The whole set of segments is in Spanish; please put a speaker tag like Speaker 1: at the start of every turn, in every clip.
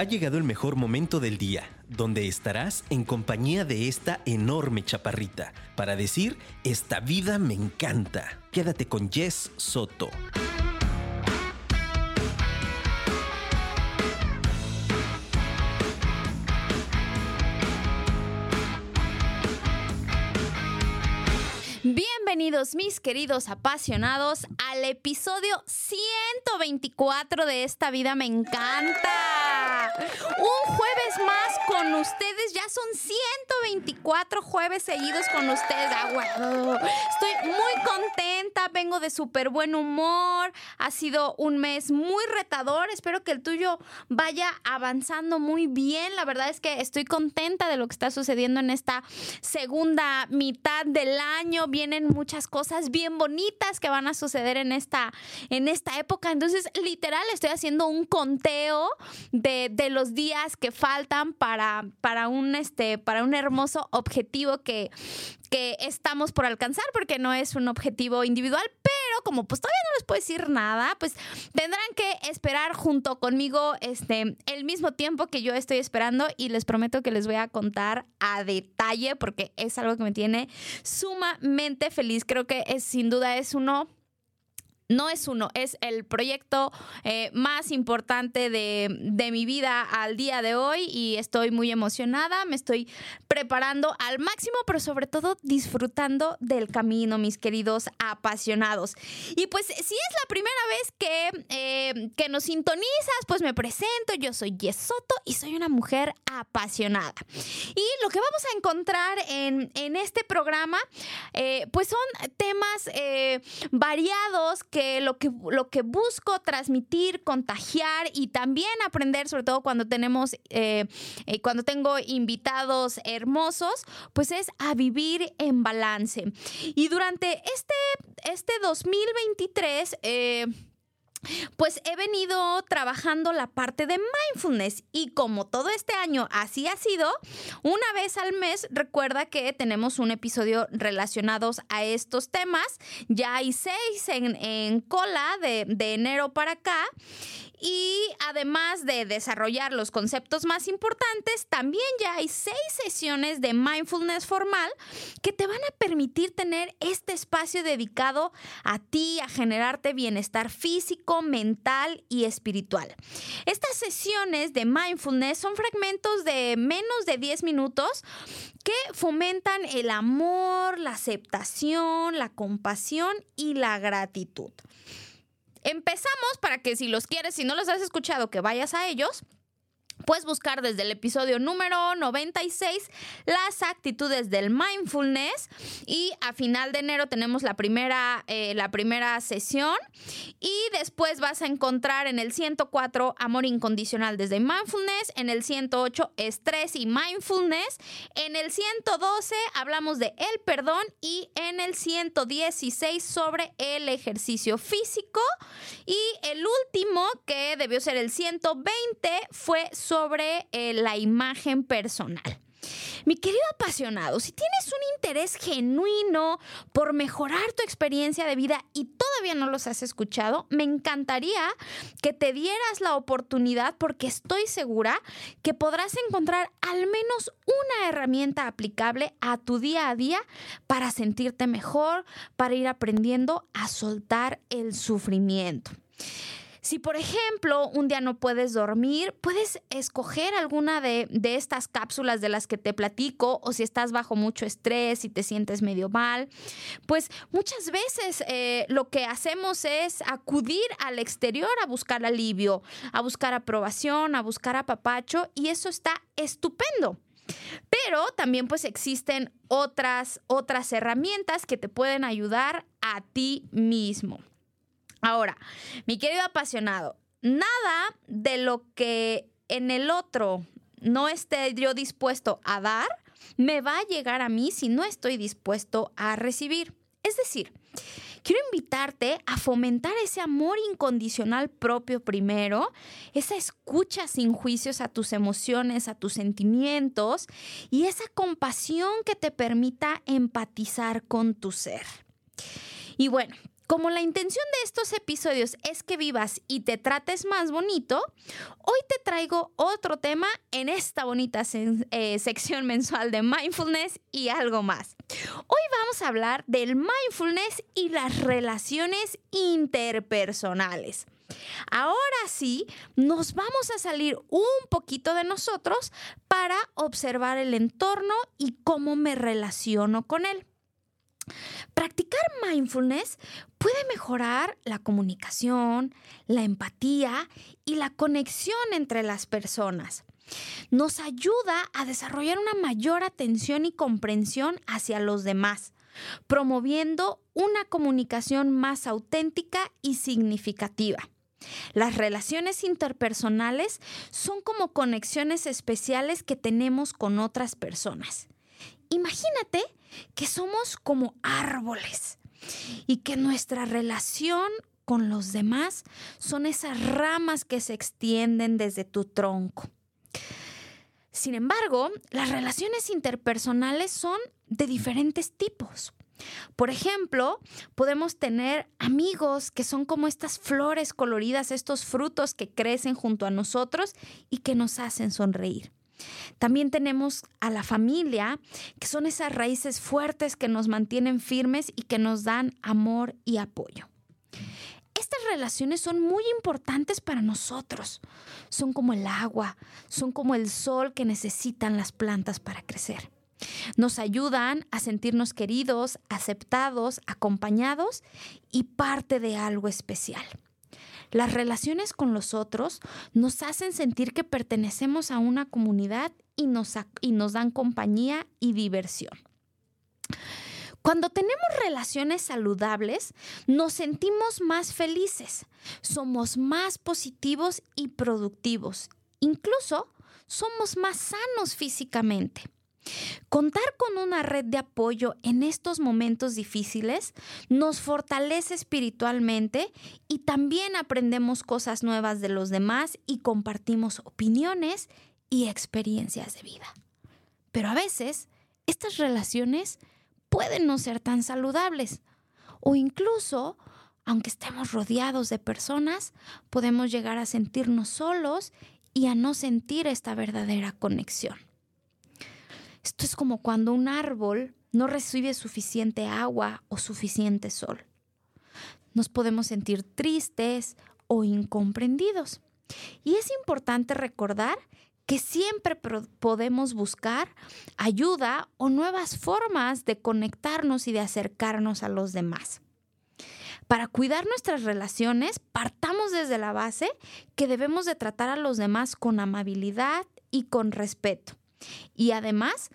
Speaker 1: Ha llegado el mejor momento del día, donde estarás en compañía de esta enorme chaparrita, para decir, esta vida me encanta. Quédate con Jess Soto.
Speaker 2: Bienvenidos mis queridos apasionados al episodio 124 de Esta vida me encanta. Un jueves más con ustedes, ya son 124 jueves seguidos con ustedes. Ah, Estoy muy contenta, vengo de súper buen humor, ha sido un mes muy retador, espero que el tuyo vaya avanzando muy bien. La verdad es que estoy contenta de lo que está sucediendo en esta segunda mitad del año. Vienen muchas cosas bien bonitas que van a suceder en esta, en esta época. Entonces, literal, estoy haciendo un conteo de, los días que faltan para, para, un, este, para un hermoso objetivo que, que estamos por alcanzar, porque no es un objetivo individual, pero como pues todavía no les puedo decir nada, pues tendrán que esperar junto conmigo este, el mismo tiempo que yo estoy esperando y les prometo que les voy a contar a detalle porque es algo que me tiene sumamente feliz. Creo que es sin duda es uno no es uno, es el proyecto eh, más importante de, mi vida al día de hoy y estoy muy emocionada, me estoy preparando al máximo, pero sobre todo disfrutando del camino, mis queridos apasionados. Y pues si es la primera vez que, eh, que nos sintonizas, pues me presento, yo soy Yesoto y soy una mujer apasionada. Y lo que vamos a encontrar en, este programa, eh, pues son temas variados que lo que, lo que busco transmitir, contagiar y también aprender, sobre todo cuando tenemos, eh, eh, cuando tengo invitados hermosos, pues es a vivir en balance. Y durante este, este 2023, eh, pues he venido trabajando la parte de mindfulness y como todo este año así ha sido, una vez al mes recuerda que tenemos un episodio relacionados a estos temas. Ya hay seis en, cola de, de enero para acá y además de desarrollar los conceptos más importantes, también ya hay seis sesiones de mindfulness formal que te van a permitir tener este espacio dedicado a ti, a generarte bienestar físico, mental y espiritual. Estas sesiones de mindfulness son fragmentos de menos de 10 minutos que fomentan el amor, la aceptación, la compasión y la gratitud. Empezamos para que si los quieres, si no los has escuchado, que vayas a ellos. Puedes buscar desde el episodio número 96 las actitudes del mindfulness y a final de enero tenemos la primera, eh, la primera sesión y después vas a encontrar en el 104 amor incondicional desde mindfulness, en el 108 estrés y mindfulness, en el 112 hablamos de el perdón y en el 116 sobre el ejercicio físico y el último que debió ser el 120 fue sobre eh, la imagen personal. Mi querido apasionado, si tienes un interés genuino por mejorar tu experiencia de vida y todavía no los has escuchado, me encantaría que te dieras la oportunidad porque estoy segura que podrás encontrar al menos una herramienta aplicable a tu día a día para sentirte mejor, para ir aprendiendo a soltar el sufrimiento. Si, por ejemplo, un día no puedes dormir, puedes escoger alguna de, estas cápsulas de las que te platico o si estás bajo mucho estrés y te sientes medio mal, pues muchas veces eh, lo que hacemos es acudir al exterior a buscar alivio, a buscar aprobación, a buscar apapacho y eso está estupendo. Pero también pues existen otras, otras herramientas que te pueden ayudar a ti mismo. Ahora, mi querido apasionado, nada de lo que en el otro no esté yo dispuesto a dar, me va a llegar a mí si no estoy dispuesto a recibir. Es decir, quiero invitarte a fomentar ese amor incondicional propio primero, esa escucha sin juicios a tus emociones, a tus sentimientos y esa compasión que te permita empatizar con tu ser. Y bueno, Como la intención de estos episodios es que vivas y te trates más bonito, hoy te traigo otro tema en esta bonita eh, sección mensual de mindfulness y algo más. Hoy vamos a hablar del mindfulness y las relaciones interpersonales. Ahora sí, nos vamos a salir un poquito de nosotros para observar el entorno y cómo me relaciono con él. Practicar mindfulness puede mejorar la comunicación, la empatía y la conexión entre las personas. Nos ayuda a desarrollar una mayor atención y comprensión hacia los demás, promoviendo una comunicación más auténtica y significativa. Las relaciones interpersonales son como conexiones especiales que tenemos con otras personas. Imagínate que somos como árboles y que nuestra relación con los demás son esas ramas que se extienden desde tu tronco. Sin embargo, las relaciones interpersonales son de diferentes tipos. Por ejemplo, podemos tener amigos que son como estas flores coloridas, estos frutos que crecen junto a nosotros y que nos hacen sonreír. También tenemos a la familia, que son esas raíces fuertes que nos mantienen firmes y que nos dan amor y apoyo. Estas relaciones son muy importantes para nosotros. Son como el agua, son como el sol que necesitan las plantas para crecer. Nos ayudan a sentirnos queridos, aceptados, acompañados y parte de algo especial. Las relaciones con los otros nos hacen sentir que pertenecemos a una comunidad y nos, y nos dan compañía y diversión. Cuando tenemos relaciones saludables, nos sentimos más felices, somos más positivos y productivos, incluso somos más sanos físicamente. Contar con una red de apoyo en estos momentos difíciles nos fortalece espiritualmente y también aprendemos cosas nuevas de los demás y compartimos opiniones y experiencias de vida. Pero a veces estas relaciones pueden no ser tan saludables o incluso, aunque estemos rodeados de personas, podemos llegar a sentirnos solos y a no sentir esta verdadera conexión. Esto es como cuando un árbol no recibe suficiente agua o suficiente sol. Nos podemos sentir tristes o incomprendidos. Y es importante recordar que siempre podemos buscar ayuda o nuevas formas de conectarnos y de acercarnos a los demás. Para cuidar nuestras relaciones, partamos desde la base que debemos de tratar a los demás con amabilidad y con respeto. Y además,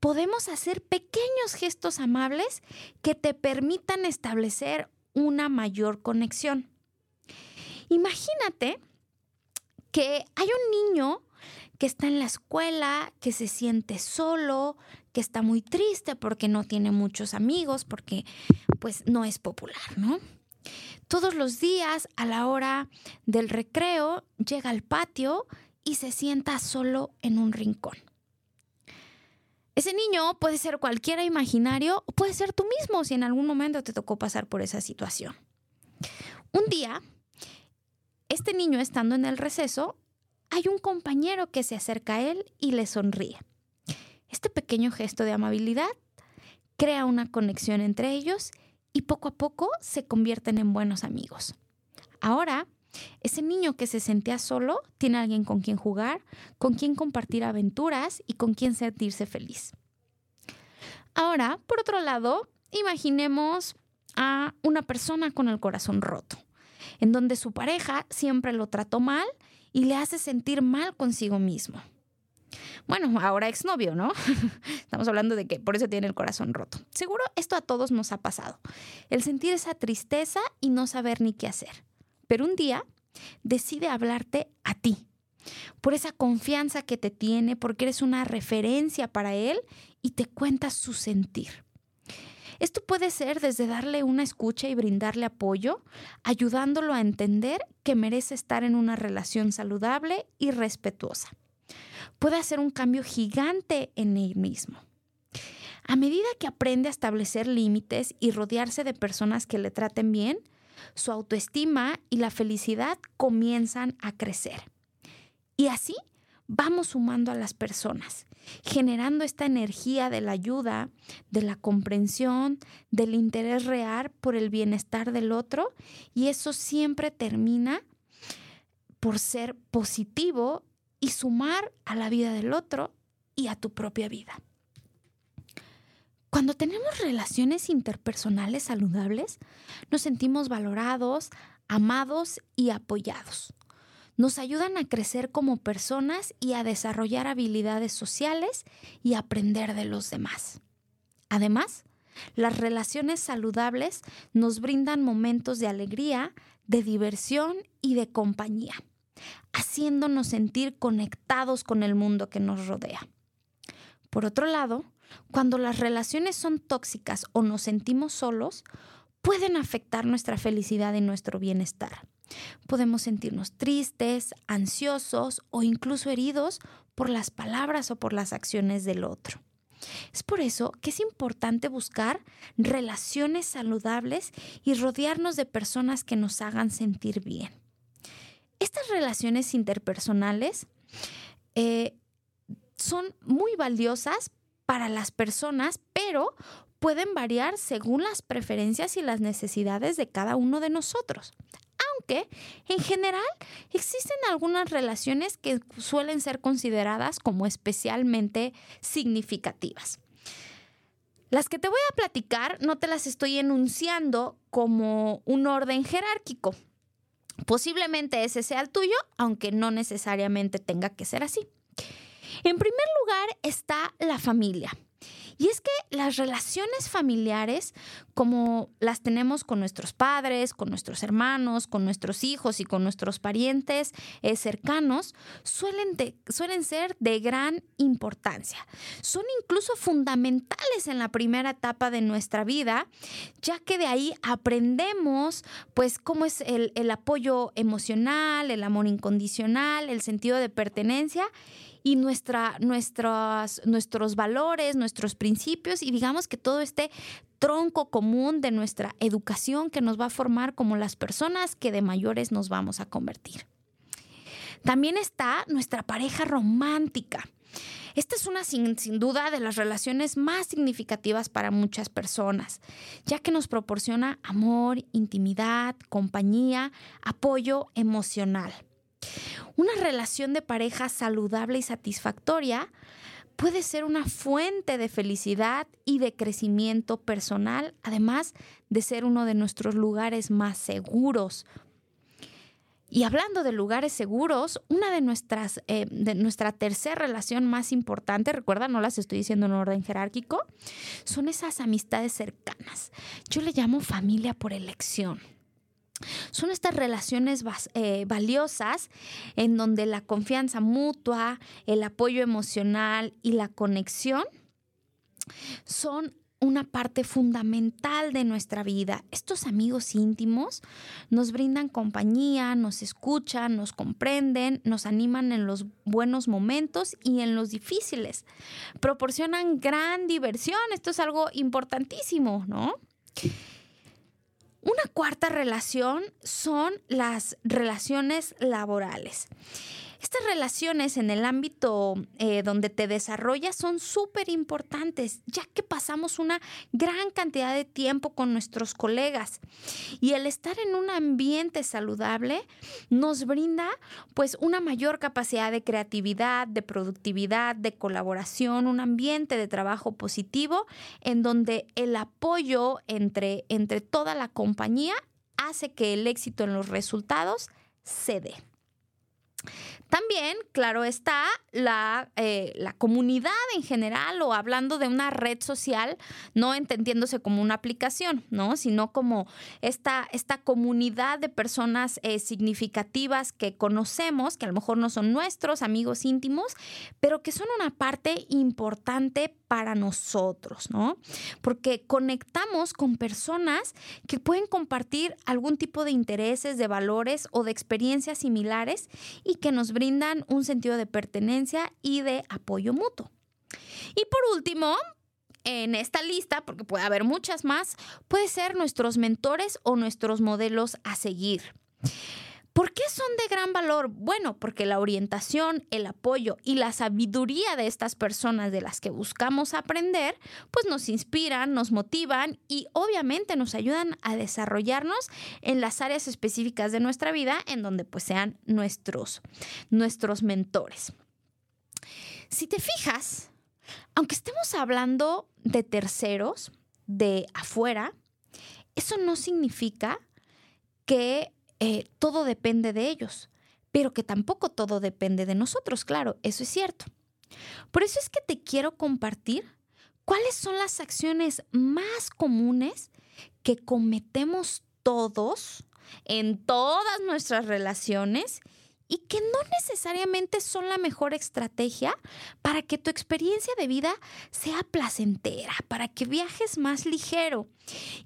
Speaker 2: podemos hacer pequeños gestos amables que te permitan establecer una mayor conexión. Imagínate que hay un niño que está en la escuela, que se siente solo, que está muy triste porque no tiene muchos amigos, porque pues no es popular, ¿no? Todos los días a la hora del recreo llega al patio y se sienta solo en un rincón. Ese niño puede ser cualquiera imaginario o puede ser tú mismo si en algún momento te tocó pasar por esa situación. Un día, este niño estando en el receso, hay un compañero que se acerca a él y le sonríe. Este pequeño gesto de amabilidad crea una conexión entre ellos y poco a poco se convierten en buenos amigos. Ahora, ese niño que se sentía solo tiene alguien con quien jugar, con quien compartir aventuras y con quien sentirse feliz. Ahora, por otro lado, imaginemos a una persona con el corazón roto, en donde su pareja siempre lo trató mal y le hace sentir mal consigo mismo. Bueno, ahora exnovio, ¿no? Estamos hablando de que por eso tiene el corazón roto. Seguro esto a todos nos ha pasado. El sentir esa tristeza y no saber ni qué hacer pero un día decide hablarte a ti, por esa confianza que te tiene, porque eres una referencia para él y te cuenta su sentir. Esto puede ser desde darle una escucha y brindarle apoyo, ayudándolo a entender que merece estar en una relación saludable y respetuosa. Puede hacer un cambio gigante en él mismo. A medida que aprende a establecer límites y rodearse de personas que le traten bien, su autoestima y la felicidad comienzan a crecer. Y así vamos sumando a las personas, generando esta energía de la ayuda, de la comprensión, del interés real por el bienestar del otro, y eso siempre termina por ser positivo y sumar a la vida del otro y a tu propia vida. Cuando tenemos relaciones interpersonales saludables, nos sentimos valorados, amados y apoyados. Nos ayudan a crecer como personas y a desarrollar habilidades sociales y aprender de los demás. Además, las relaciones saludables nos brindan momentos de alegría, de diversión y de compañía, haciéndonos sentir conectados con el mundo que nos rodea. Por otro lado, cuando las relaciones son tóxicas o nos sentimos solos, pueden afectar nuestra felicidad y nuestro bienestar. Podemos sentirnos tristes, ansiosos o incluso heridos por las palabras o por las acciones del otro. Es por eso que es importante buscar relaciones saludables y rodearnos de personas que nos hagan sentir bien. Estas relaciones interpersonales eh, son muy valiosas para las personas, pero pueden variar según las preferencias y las necesidades de cada uno de nosotros. Aunque, en general, existen algunas relaciones que suelen ser consideradas como especialmente significativas. Las que te voy a platicar no te las estoy enunciando como un orden jerárquico. Posiblemente ese sea el tuyo, aunque no necesariamente tenga que ser así. En primer lugar está la familia. Y es que las relaciones familiares, como las tenemos con nuestros padres, con nuestros hermanos, con nuestros hijos y con nuestros parientes eh, cercanos, suelen, suelen ser de gran importancia. Son incluso fundamentales en la primera etapa de nuestra vida, ya que de ahí aprendemos, pues, cómo es el, el apoyo emocional, el amor incondicional, el sentido de pertenencia y nuestra, nuestros valores, nuestros principios y digamos que todo este tronco común de nuestra educación que nos va a formar como las personas que de mayores nos vamos a convertir. También está nuestra pareja romántica. Esta es una sin, sin, duda de las relaciones más significativas para muchas personas, ya que nos proporciona amor, intimidad, compañía, apoyo emocional. Una relación de pareja saludable y satisfactoria puede ser una fuente de felicidad y de crecimiento personal, además de ser uno de nuestros lugares más seguros. Y hablando de lugares seguros, una de nuestras, eh, de nuestra tercera relación más importante, recuerda, no las estoy diciendo en orden jerárquico, son esas amistades cercanas. Yo le llamo familia por elección. Son estas relaciones eh, valiosas en donde la confianza mutua, el apoyo emocional y la conexión son una parte fundamental de nuestra vida. Estos amigos íntimos nos brindan compañía, nos escuchan, nos comprenden, nos animan en los buenos momentos y en los difíciles. Proporcionan gran diversión. Esto es algo importantísimo, ¿no? Una cuarta relación son las relaciones laborales. Estas relaciones en el ámbito eh, donde te desarrollas son súper importantes, ya que pasamos una gran cantidad de tiempo con nuestros colegas. Y el estar en un ambiente saludable nos brinda pues una mayor capacidad de creatividad, de productividad, de colaboración, un ambiente de trabajo positivo en donde el apoyo entre, entre toda la compañía hace que el éxito en los resultados se dé. También, claro, está la, eh, la, comunidad en general o hablando de una red social, no entendiéndose como una aplicación, ¿no? Sino como esta, esta comunidad de personas eh, significativas que conocemos, que a lo mejor no son nuestros amigos íntimos, pero que son una parte importante para nosotros, ¿no? Porque conectamos con personas que pueden compartir algún tipo de intereses, de valores o de experiencias similares y que nos brindan un sentido de pertenencia y de apoyo mutuo. Y por último, en esta lista, porque puede haber muchas más, puede ser nuestros mentores o nuestros modelos a seguir. ¿Por qué son de gran valor? Bueno, porque la orientación, el apoyo y la sabiduría de estas personas de las que buscamos aprender, pues nos inspiran, nos motivan y obviamente nos ayudan a desarrollarnos en las áreas específicas de nuestra vida en donde pues sean nuestros, nuestros mentores. Si te fijas, aunque estemos hablando de terceros, de afuera, eso no significa que eh, todo depende de ellos, pero que tampoco todo depende de nosotros, claro, eso es cierto. Por eso es que te quiero compartir cuáles son las acciones más comunes que cometemos todos en todas nuestras relaciones y que no necesariamente son la mejor estrategia para que tu experiencia de vida sea placentera, para que viajes más ligero.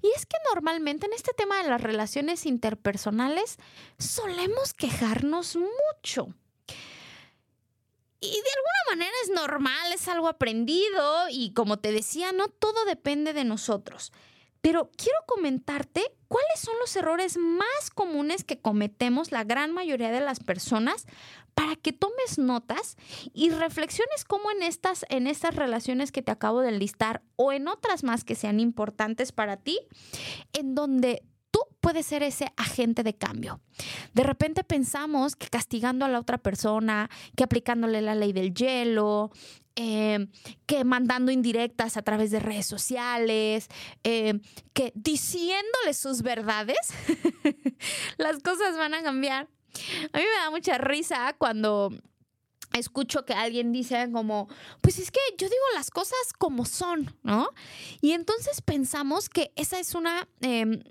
Speaker 2: Y es que normalmente en este tema de las relaciones interpersonales solemos quejarnos mucho. Y de alguna manera es normal, es algo aprendido y como te decía, no todo depende de nosotros. Pero quiero comentarte cuáles son los errores más comunes que cometemos la gran mayoría de las personas para que tomes notas y reflexiones cómo en estas, en estas relaciones que te acabo de listar o en otras más que sean importantes para ti, en donde tú puedes ser ese agente de cambio. De repente pensamos que castigando a la otra persona, que aplicándole la ley del hielo, Em, que mandando indirectas a través de redes sociales, em, que diciéndole sus verdades, las cosas van a cambiar. A mí me da mucha risa cuando escucho que alguien dice como, pues es que yo digo las cosas como son, ¿no? Y entonces pensamos que esa es una, em,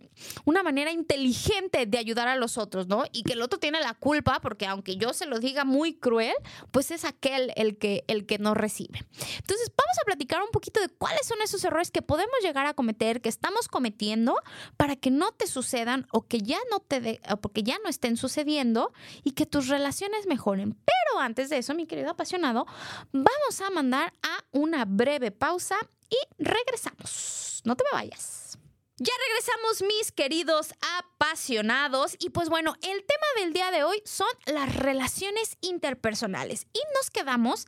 Speaker 2: una manera inteligente de ayudar a los otros, ¿no? Y que el otro tiene la culpa porque aunque yo se lo diga muy cruel, pues es aquel el que, el que no recibe. Entonces vamos a platicar un poquito de cuáles son esos errores que podemos llegar a cometer, que estamos cometiendo para que no te sucedan o que ya no te de, o porque ya no estén sucediendo y que tus relaciones mejoren. Pero antes de eso, mi querido apasionado, vamos a mandar a una breve pausa y regresamos. No te me vayas. Ya regresamos mis queridos apasionados y pues bueno, el tema del día de hoy son las relaciones interpersonales y nos quedamos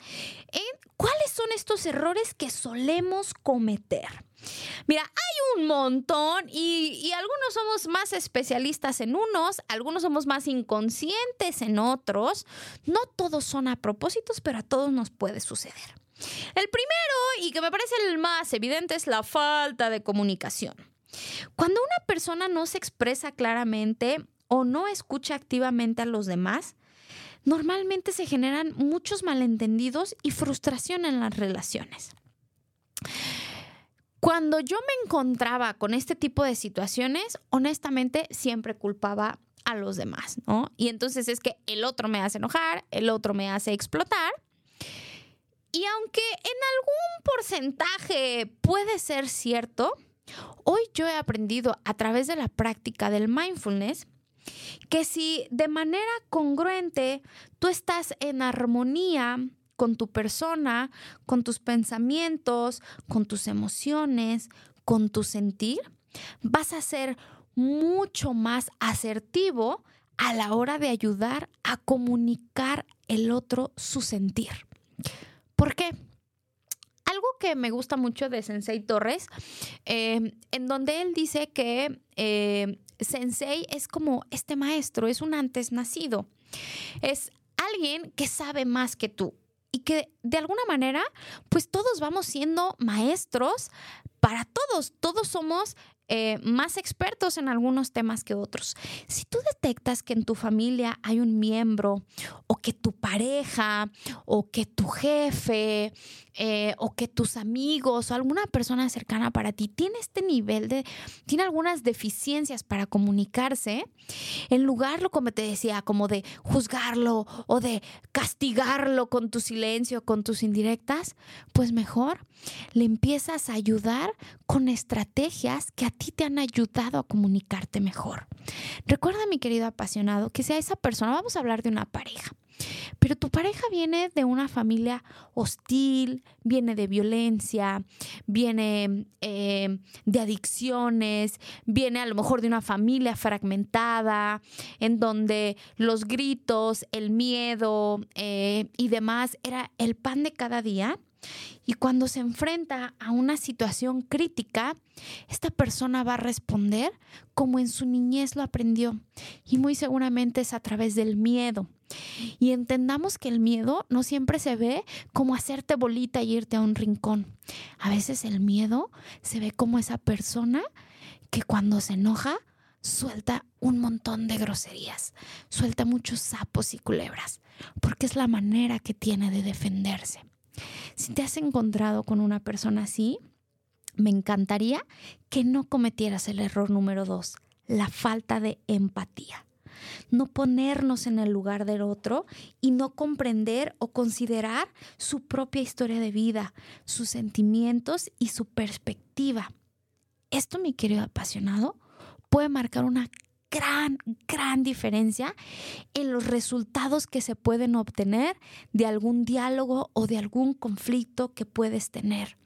Speaker 2: en cuáles son estos errores que solemos cometer. Mira, hay un montón y, algunos somos más especialistas en unos, algunos somos más inconscientes en otros. No todos son a propósitos, pero a todos nos puede suceder. El primero, y que me parece el más evidente, es la falta de comunicación. Cuando una persona no se expresa claramente o no escucha activamente a los demás, normalmente se generan muchos malentendidos y frustración en las relaciones. Cuando yo me encontraba con este tipo de situaciones, honestamente siempre culpaba a los demás, ¿no? Y entonces es que el otro me hace enojar, el otro me hace explotar. Y aunque en algún porcentaje puede ser cierto, hoy yo he aprendido a través de la práctica del mindfulness que si de manera congruente tú estás en armonía con tu persona, con tus pensamientos, con tus emociones, con tu sentir, vas a ser mucho más asertivo a la hora de ayudar a comunicar el otro su sentir. ¿Por qué? Que me gusta mucho de Sensei Torres, eh, en donde él dice que eh, Sensei es como este maestro, es un antes nacido, es alguien que sabe más que tú y que de alguna manera, pues todos vamos siendo maestros para todos, todos somos eh, más expertos en algunos temas que otros. Si tú detectas que en tu familia hay un miembro o que tu pareja o que tu jefe eh, o que tus amigos o alguna persona cercana para ti tiene este nivel de, tiene algunas deficiencias para comunicarse, en lugar, como te decía, como de juzgarlo o de castigarlo con tu silencio, con tus indirectas, pues mejor le empiezas a ayudar con estrategias que a ti te han ayudado a comunicarte mejor. Recuerda, mi querido apasionado, que sea esa persona, vamos a hablar de una pareja. Pero tu pareja viene de una familia hostil, viene de violencia, viene eh, de adicciones, viene a lo mejor de una familia fragmentada, en donde los gritos, el miedo eh, y demás era el pan de cada día. Y cuando se enfrenta a una situación crítica, esta persona va a responder como en su niñez lo aprendió. Y muy seguramente es a través del miedo. Y entendamos que el miedo no siempre se ve como hacerte bolita y irte a un rincón. A veces el miedo se ve como esa persona que cuando se enoja suelta un montón de groserías, suelta muchos sapos y culebras, porque es la manera que tiene de defenderse. Si te has encontrado con una persona así, me encantaría que no cometieras el error número dos, la falta de empatía. No ponernos en el lugar del otro y no comprender o considerar su propia historia de vida, sus sentimientos y su perspectiva. Esto, mi querido apasionado, puede marcar una gran, gran diferencia en los resultados que se pueden obtener de algún diálogo o de algún conflicto que puedes tener.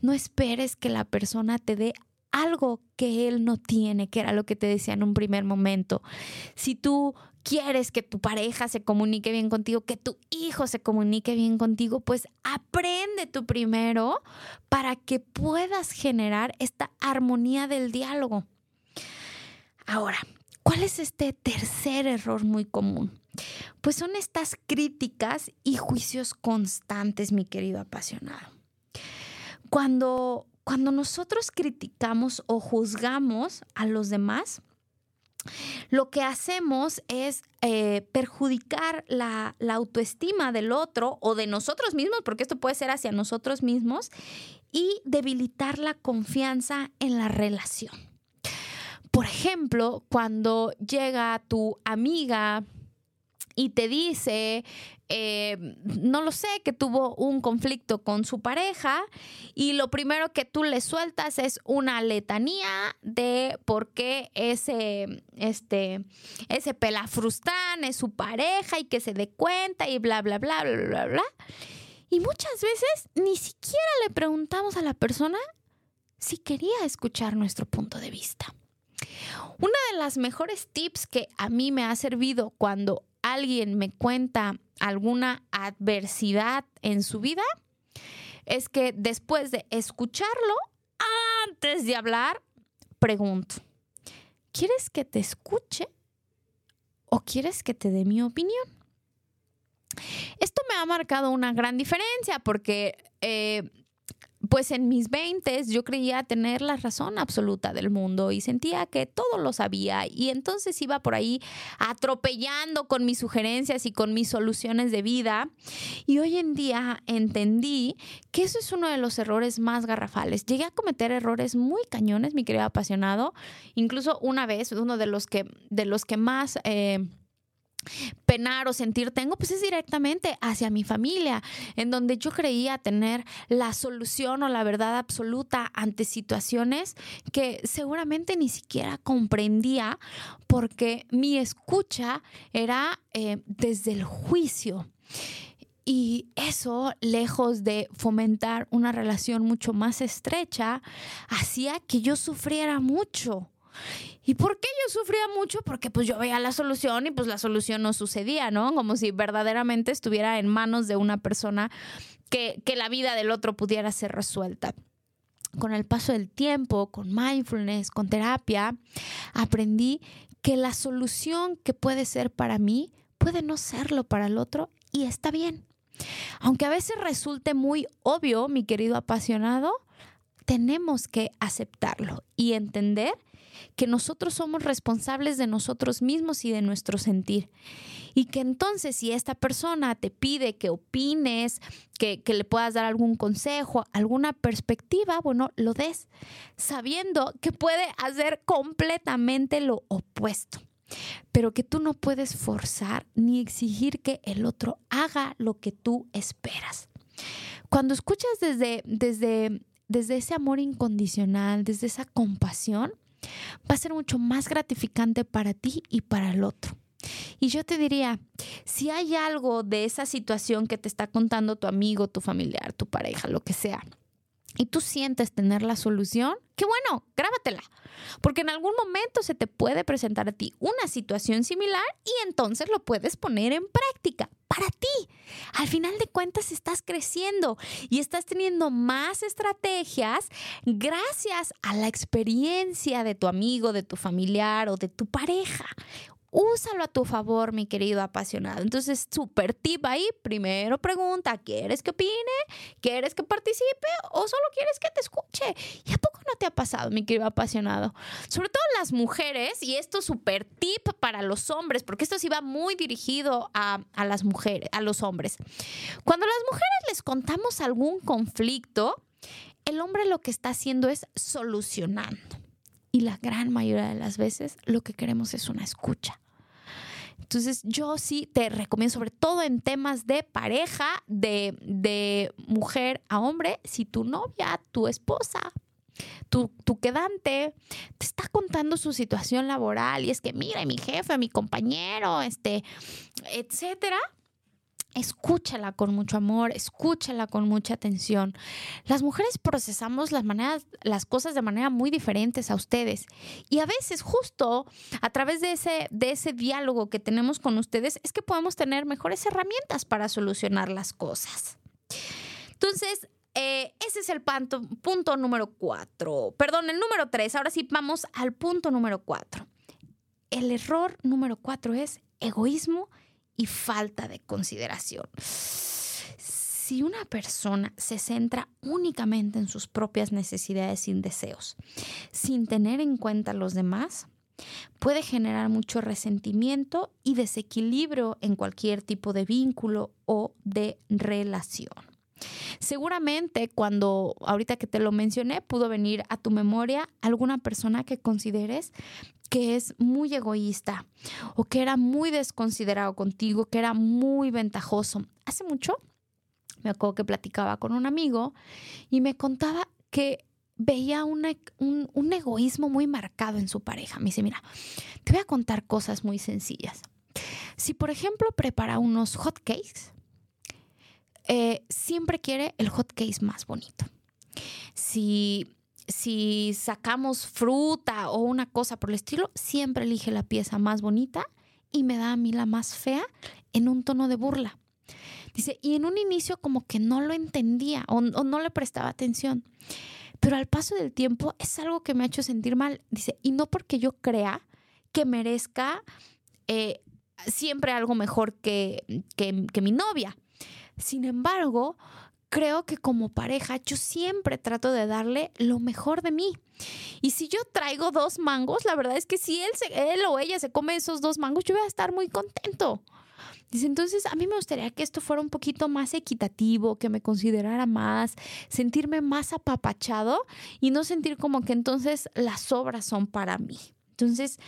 Speaker 2: No esperes que la persona te dé algo que él no tiene, que era lo que te decía en un primer momento. Si tú quieres que tu pareja se comunique bien contigo, que tu hijo se comunique bien contigo, pues aprende tú primero para que puedas generar esta armonía del diálogo. Ahora, ¿cuál es este tercer error muy común? Pues son estas críticas y juicios constantes, mi querido apasionado. Cuando, cuando nosotros criticamos o juzgamos a los demás, lo que hacemos es eh, perjudicar la, la, autoestima del otro o de nosotros mismos, porque esto puede ser hacia nosotros mismos, y debilitar la confianza en la relación. Por ejemplo, cuando llega tu amiga y te dice, eh, no lo sé, que tuvo un conflicto con su pareja y lo primero que tú le sueltas es una letanía de por qué ese, este, ese pelafrustán es su pareja y que se dé cuenta y bla, bla, bla, bla, bla, bla. Y muchas veces ni siquiera le preguntamos a la persona si quería escuchar nuestro punto de vista. Una de las mejores tips que a mí me ha servido cuando alguien me cuenta alguna adversidad en su vida es que después de escucharlo, antes de hablar, pregunto, ¿quieres que te escuche o quieres que te dé mi opinión? Esto me ha marcado una gran diferencia porque eh, pues en mis 20 yo creía tener la razón absoluta del mundo y sentía que todo lo sabía y entonces iba por ahí atropellando con mis sugerencias y con mis soluciones de vida y hoy en día entendí que eso es uno de los errores más garrafales. Llegué a cometer errores muy cañones, mi querido apasionado, incluso una vez uno de los que de los que más eh, penar o sentir tengo, pues es directamente hacia mi familia, en donde yo creía tener la solución o la verdad absoluta ante situaciones que seguramente ni siquiera comprendía porque mi escucha era eh, desde el juicio. Y eso, lejos de fomentar una relación mucho más estrecha, hacía que yo sufriera mucho ¿Y por qué yo sufría mucho? Porque pues yo veía la solución y pues la solución no sucedía, ¿no? Como si verdaderamente estuviera en manos de una persona que, que la vida del otro pudiera ser resuelta con el paso del tiempo, con mindfulness, con terapia, aprendí que la solución que puede ser para mí puede no serlo para el otro y está bien. Aunque a veces resulte muy obvio, mi querido apasionado, tenemos que aceptarlo y entender que nosotros somos responsables de nosotros mismos y de nuestro sentir. Y que entonces si esta persona te pide que opines, que, le puedas dar algún consejo, alguna perspectiva, bueno, lo des, sabiendo que puede hacer completamente lo opuesto pero que tú no puedes forzar ni exigir que el otro haga lo que tú esperas. Cuando escuchas desde, desde, desde ese amor incondicional, desde esa compasión, va a ser mucho más gratificante para ti y para el otro. Y yo te diría, Si hay algo de esa situación que te está contando tu amigo, tu familiar, tu pareja, lo que sea, y tú sientes tener la solución, qué bueno, grábatela. Porque en algún momento se te puede presentar a ti una situación similar y entonces lo puedes poner en práctica para ti. Al final de cuentas estás creciendo y estás teniendo más estrategias gracias a la experiencia de tu amigo, de tu familiar o de tu pareja úsalo a tu favor, mi querido apasionado. Entonces, súper tip ahí, primero pregunta, ¿quieres que opine? ¿Quieres que participe? ¿O solo quieres que te escuche? ¿Y a poco no te ha pasado, mi querido apasionado? Sobre todo las mujeres, y esto súper tip para los hombres, porque esto sí va muy dirigido a, a las mujeres, a los hombres. Cuando las mujeres les contamos algún conflicto, el hombre lo que está haciendo es solucionando. Y la gran mayoría de las veces lo que queremos es una escucha. Entonces yo sí te recomiendo, sobre todo en temas de pareja, de, de mujer a hombre, si tu novia, tu esposa, tu, tu, quedante te está contando su situación laboral y es que mira, mi jefe, mi compañero, este, etcétera, escúchala con mucho amor, escúchala con mucha atención. Las mujeres procesamos las, maneras, las cosas de manera muy diferentes a ustedes y a veces justo a través de ese, de ese diálogo que tenemos con ustedes es que podemos tener mejores herramientas para solucionar las cosas. Entonces, eh, ese es el punto, punto número cuatro. Perdón, el número tres. Ahora sí, vamos al punto número cuatro. El error número cuatro es egoísmo y falta de consideración. Si una persona se centra únicamente en sus propias necesidades y deseos, sin tener en cuenta a los demás, puede generar mucho resentimiento y desequilibrio en cualquier tipo de vínculo o de relación. Seguramente cuando, ahorita que te lo mencioné, pudo venir a tu memoria alguna persona que consideres que es muy egoísta o que era muy desconsiderado contigo, que era muy ventajoso. Hace mucho me acuerdo que platicaba con un amigo y me contaba que veía un, un, egoísmo muy marcado en su pareja. Me dice, mira, te voy a contar cosas muy sencillas. Si, por ejemplo, prepara unos hot cakes, eh, siempre quiere el hot cake más bonito. Si si sacamos fruta o una cosa por el estilo, siempre elige la pieza más bonita y me da a mí la más fea en un tono de burla. Dice, y en un inicio como que no lo entendía o, no le prestaba atención. Pero al paso del tiempo es algo que me ha hecho sentir mal. Dice, y no porque yo crea que merezca eh, siempre algo mejor que, que mi novia. Sin embargo, creo que como pareja yo siempre trato de darle lo mejor de mí. Y si yo traigo dos mangos, la verdad es que si él, él o ella se come esos dos mangos, yo voy a estar muy contento. Dice, entonces a mí me gustaría que esto fuera un poquito más equitativo, que me considerara más, sentirme más apapachado y no sentir como que entonces las obras son para mí. Entonces,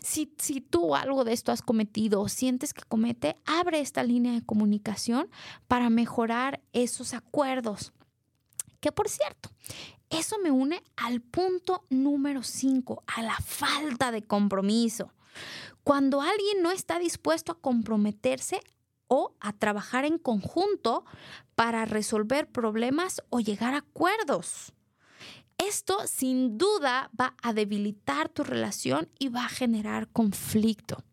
Speaker 2: si, si tú algo de esto has cometido o sientes que comete, abre esta línea de comunicación para mejorar esos acuerdos. Que por cierto, eso me une al punto número 5, a la falta de compromiso. Cuando alguien no está dispuesto a comprometerse o a trabajar en conjunto para resolver problemas o llegar a acuerdos. Esto sin duda va a debilitar tu relación y va a generar conflicto.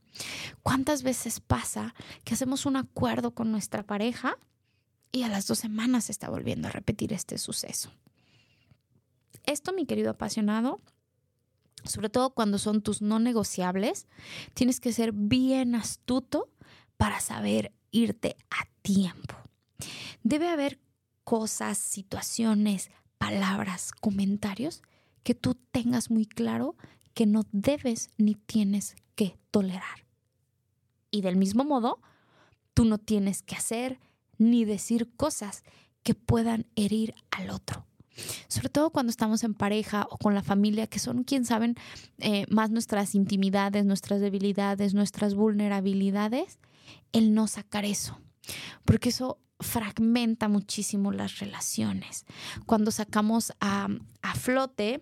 Speaker 2: ¿Cuántas veces pasa que hacemos un acuerdo con nuestra pareja y a las dos semanas se está volviendo a repetir este suceso? Esto, mi querido apasionado, sobre todo cuando son tus no negociables, tienes que ser bien astuto para saber irte a tiempo. Debe haber cosas, situaciones, palabras, comentarios que tú tengas muy claro que no debes ni tienes que tolerar. Y del mismo modo, tú no tienes que hacer ni decir cosas que puedan herir al otro. Sobre todo cuando estamos en pareja o con la familia, que son quien saben eh, más nuestras intimidades, nuestras debilidades, nuestras vulnerabilidades, el no sacar eso. Porque eso fragmenta muchísimo las relaciones. Cuando sacamos a, flote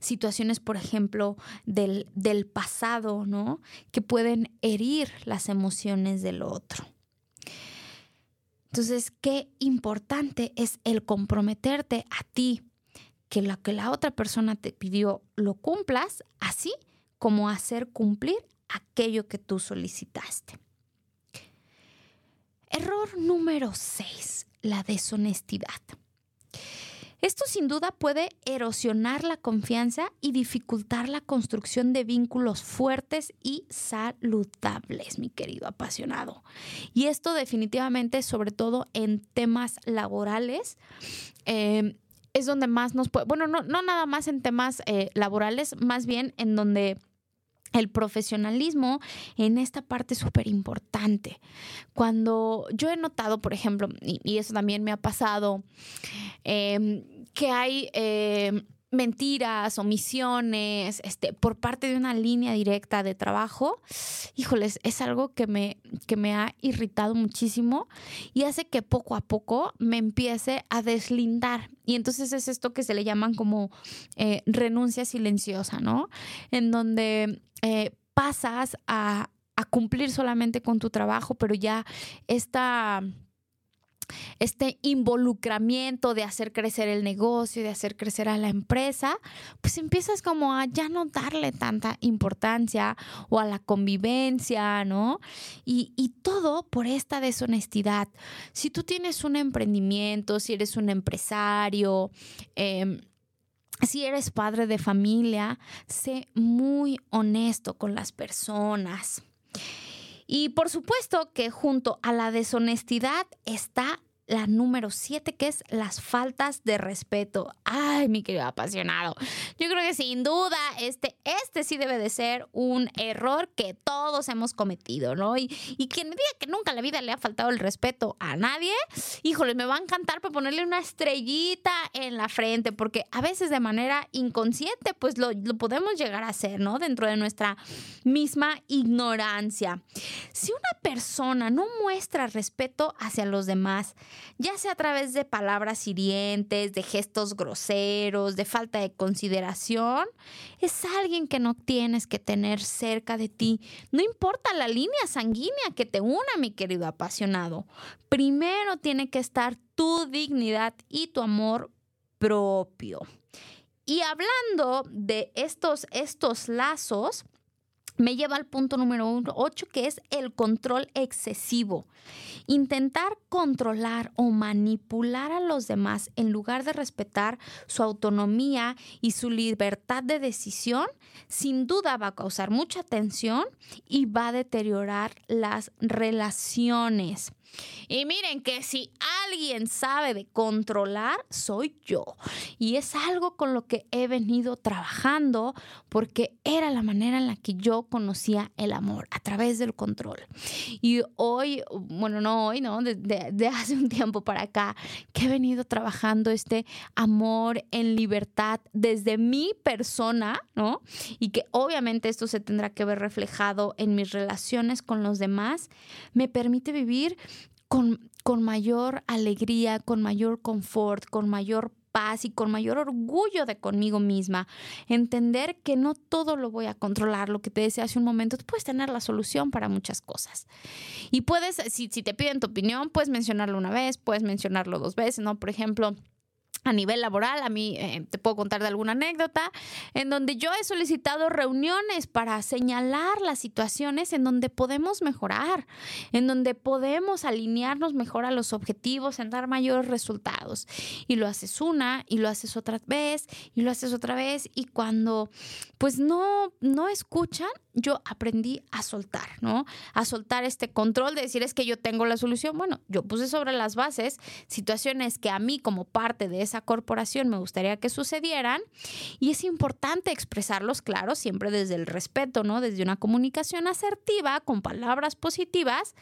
Speaker 2: situaciones, por ejemplo, del, del pasado, ¿no? Que pueden herir las emociones del otro. Entonces, qué importante es el comprometerte a ti, que lo que la otra persona te pidió lo cumplas, así como hacer cumplir aquello que tú solicitaste. Error número 6, la deshonestidad. Esto sin duda puede erosionar la confianza y dificultar la construcción de vínculos fuertes y saludables, mi querido apasionado. Y esto definitivamente, sobre todo en temas laborales, eh, es donde más nos puede, bueno, no, nada más en temas eh, laborales, más bien en donde el profesionalismo en esta parte es súper importante. Cuando yo he notado, por ejemplo, y, eso también me ha pasado, em, que hay em, mentiras, omisiones, este, por parte de una línea directa de trabajo, híjoles, es algo que me, que me ha irritado muchísimo y hace que poco a poco me empiece a deslindar. Y entonces es esto que se le llaman como eh, renuncia silenciosa, ¿no? En donde eh, pasas a, a cumplir solamente con tu trabajo, pero ya esta este involucramiento de hacer crecer el negocio, de hacer crecer a la empresa, pues empiezas como a ya no darle tanta importancia o a la convivencia, ¿no? Y, todo por esta deshonestidad. Si tú tienes un emprendimiento, si eres un empresario, em, si eres padre de familia, sé muy honesto con las personas. Y por supuesto que junto a la deshonestidad está la número siete, que es las faltas de respeto. Ay, mi querido apasionado. Yo creo que sin duda este, este sí debe de ser un error que todos hemos cometido, ¿no? Y, quien diga que nunca en la vida le ha faltado el respeto a nadie, híjole, me va a encantar para ponerle una estrellita en la frente, porque a veces de manera inconsciente, pues lo, lo podemos llegar a hacer, ¿no? Dentro de nuestra misma ignorancia. Si una persona no muestra respeto hacia los demás, ya sea a través de palabras hirientes, de gestos groseros, de falta de consideración, es alguien que no tienes que tener cerca de ti. No importa la línea sanguínea que te una, mi querido apasionado. Primero tiene que estar tu dignidad y tu amor propio. Y hablando de estos, estos lazos, me lleva al punto número 8, que es el control excesivo. Intentar controlar o manipular a los demás en lugar de respetar su autonomía y su libertad de decisión, sin duda va a causar mucha tensión y va a deteriorar las relaciones. Y miren que si alguien sabe de controlar, soy yo. Y es algo con lo que he venido trabajando porque era la manera en la que yo conocía el amor, a través del control. Y hoy, bueno, no hoy, ¿no? De, hace un tiempo para acá, que he venido trabajando este amor en libertad desde mi persona, ¿no? Y que obviamente esto se tendrá que ver reflejado en mis relaciones con los demás, me permite vivir con, con mayor alegría, con mayor confort, con mayor paz y con mayor orgullo de conmigo misma. Entender que no todo lo voy a controlar, lo que te decía hace un momento, tú puedes tener la solución para muchas cosas. Y puedes, si, si te piden tu opinión, puedes mencionarlo una vez, puedes mencionarlo dos veces, ¿no? Por ejemplo, a nivel laboral, a mí eh, te puedo contar de alguna anécdota, en donde yo he solicitado reuniones para señalar las situaciones en donde podemos mejorar, en donde podemos alinearnos mejor a los objetivos, en dar mayores resultados. Y lo haces una, y lo haces otra vez, y lo haces otra vez, y cuando pues no, no escuchan, yo aprendí a soltar, ¿no? A soltar este control de decir es que yo tengo la solución. Bueno, yo puse sobre las bases situaciones que a mí como parte de esa corporación me gustaría que sucedieran y es importante expresarlos, claro, siempre desde el respeto, ¿no? Desde una comunicación asertiva, con palabras positivas,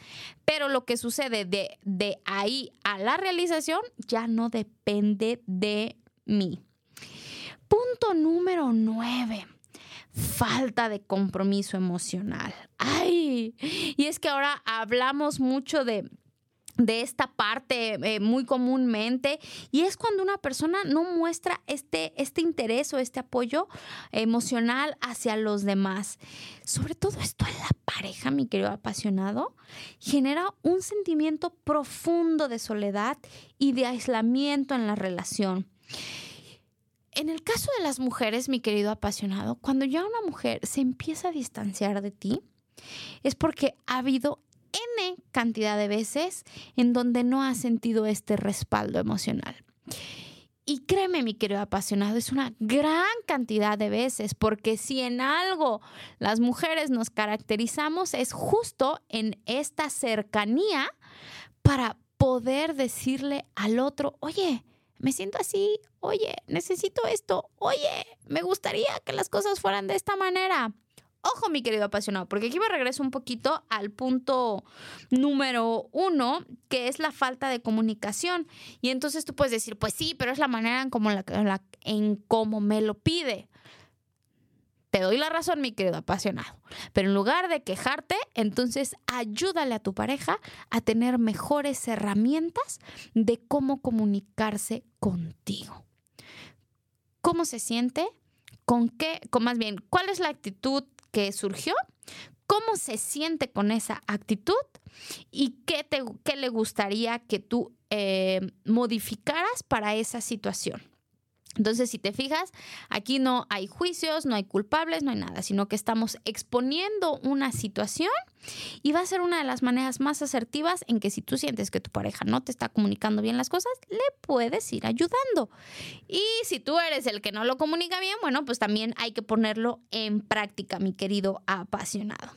Speaker 2: pero lo que sucede de, de ahí a la realización ya no depende de mí. Punto número nueve falta de compromiso emocional. Ay, y es que ahora hablamos mucho de de esta parte eh, muy comúnmente y es cuando una persona no muestra este, este interés o este apoyo emocional hacia los demás. Sobre todo esto en la pareja, mi querido apasionado, genera un sentimiento profundo de soledad y de aislamiento en la relación. En el caso de las mujeres, mi querido apasionado, cuando ya una mujer se empieza a distanciar de ti, es porque ha habido N cantidad de veces en donde no ha sentido este respaldo emocional. Y créeme, mi querido apasionado, es una gran cantidad de veces, porque si en algo las mujeres nos caracterizamos es justo en esta cercanía para poder decirle al otro, oye, me siento así, oye, necesito esto, oye, me gustaría que las cosas fueran de esta manera. Ojo, mi querido apasionado, porque aquí me regreso un poquito al punto número uno, que es la falta de comunicación. Y entonces tú puedes decir, pues sí, pero es la manera en cómo, me lo pide. Te doy la razón, mi querido apasionado. Pero en lugar de quejarte, entonces ayúdale a tu pareja a tener mejores herramientas de cómo comunicarse contigo. ¿Cómo se siente? ¿Con qué? Con más bien, ¿cuál es la actitud que surgió, cómo se siente con esa actitud y qué, te, qué le gustaría que tú eh, modificaras para esa situación. Entonces, si te fijas, aquí no hay juicios, no hay culpables, no hay nada, sino que estamos exponiendo una situación y va a ser una de las maneras más asertivas en que si tú sientes que tu pareja no te está comunicando bien las cosas, le puedes ir ayudando. Y si tú eres el que no lo comunica bien, bueno, pues también hay que ponerlo en práctica, mi querido apasionado.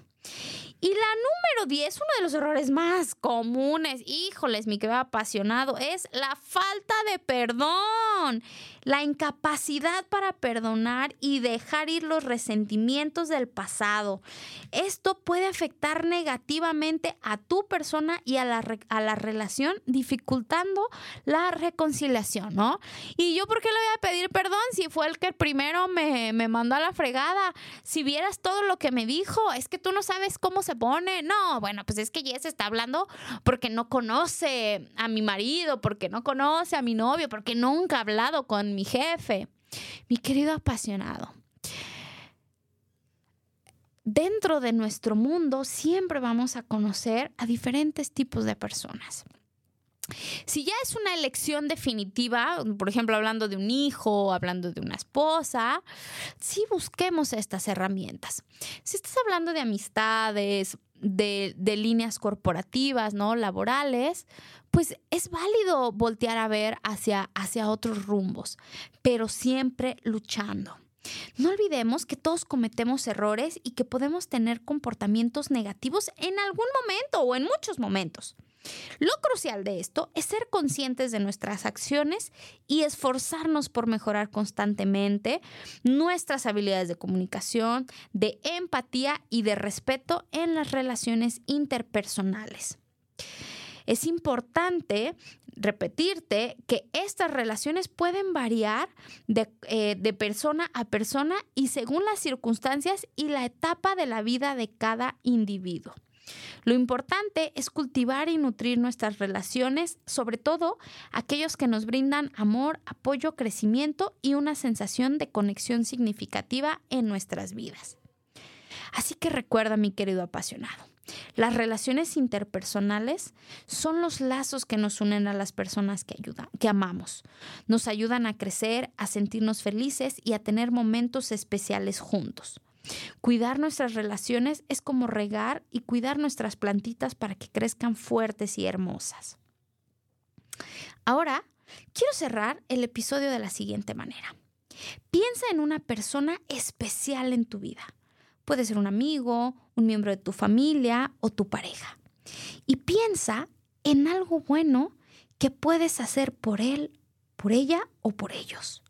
Speaker 2: Y la número 10, uno de los errores más comunes, híjoles, mi querido apasionado, es la falta de perdón, la incapacidad para perdonar y dejar ir los resentimientos del pasado. Esto puede afectar negativamente a tu persona y a la, a la relación, dificultando la reconciliación, ¿no? Y yo, ¿por qué le voy a pedir perdón si fue el que primero me, me mandó a la fregada? Si vieras todo lo que me dijo, es que tú no sabes cómo se pone. No, bueno, pues es que Jess está hablando porque no conoce a mi marido, porque no conoce a mi novio, porque nunca ha hablado con mi jefe. Mi querido apasionado, dentro de nuestro mundo siempre vamos a conocer a diferentes tipos de personas. Si ya es una elección definitiva, por ejemplo, hablando de un hijo, hablando de una esposa, sí busquemos estas herramientas. Si estás hablando de amistades, de, líneas corporativas, ¿no? Laborales, pues es válido voltear a ver hacia, hacia otros rumbos, pero siempre luchando. No olvidemos que todos cometemos errores y que podemos tener comportamientos negativos en algún momento o en muchos momentos. Lo crucial de esto es ser conscientes de nuestras acciones y esforzarnos por mejorar constantemente nuestras habilidades de comunicación, de empatía y de respeto en las relaciones interpersonales. Es importante repetirte que estas relaciones pueden variar de, eh, persona a persona y según las circunstancias y la etapa de la vida de cada individuo. Lo importante es cultivar y nutrir nuestras relaciones, sobre todo aquellos que nos brindan amor, apoyo, crecimiento y una sensación de conexión significativa en nuestras vidas. Así que recuerda, mi querido apasionado, las relaciones interpersonales son los lazos que nos unen a las personas que, ayudan, que amamos. Nos ayudan a crecer, a sentirnos felices y a tener momentos especiales juntos. Cuidar nuestras relaciones es como regar y cuidar nuestras plantitas para que crezcan fuertes y hermosas. Ahora, quiero cerrar el episodio de la siguiente manera. Piensa en una persona especial en tu vida. Puede ser un amigo, un miembro de tu familia o tu pareja. Y piensa en algo bueno que puedes hacer por él, por ella o por ellos.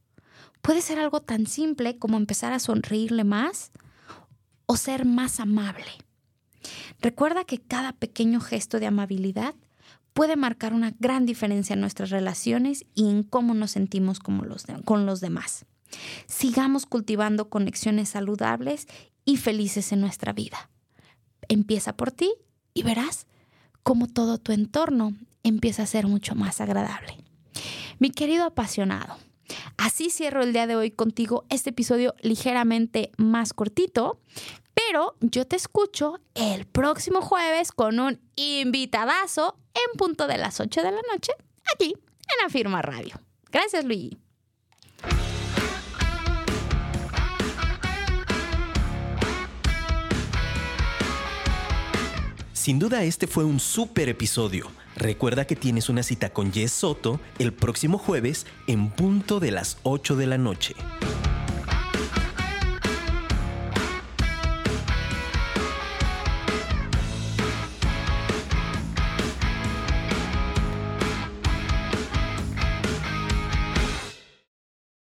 Speaker 2: Puede ser algo tan simple como empezar a sonreírle más, o ser más amable. Recuerda que cada pequeño gesto de amabilidad puede marcar una gran diferencia en nuestras relaciones y en cómo nos sentimos con los demás. Sigamos cultivando conexiones saludables y felices en nuestra vida. Empieza por ti y verás cómo todo tu entorno empieza a ser mucho más agradable. Mi querido apasionado, así cierro el día de hoy contigo este episodio ligeramente más cortito, pero yo te escucho el próximo jueves con un invitadazo en punto de las 8 de la noche aquí en Afirma Radio. Gracias, Luigi.
Speaker 1: Sin duda este fue un súper episodio. Recuerda que tienes una cita con Jess Soto el próximo jueves en punto de las 8 de la noche.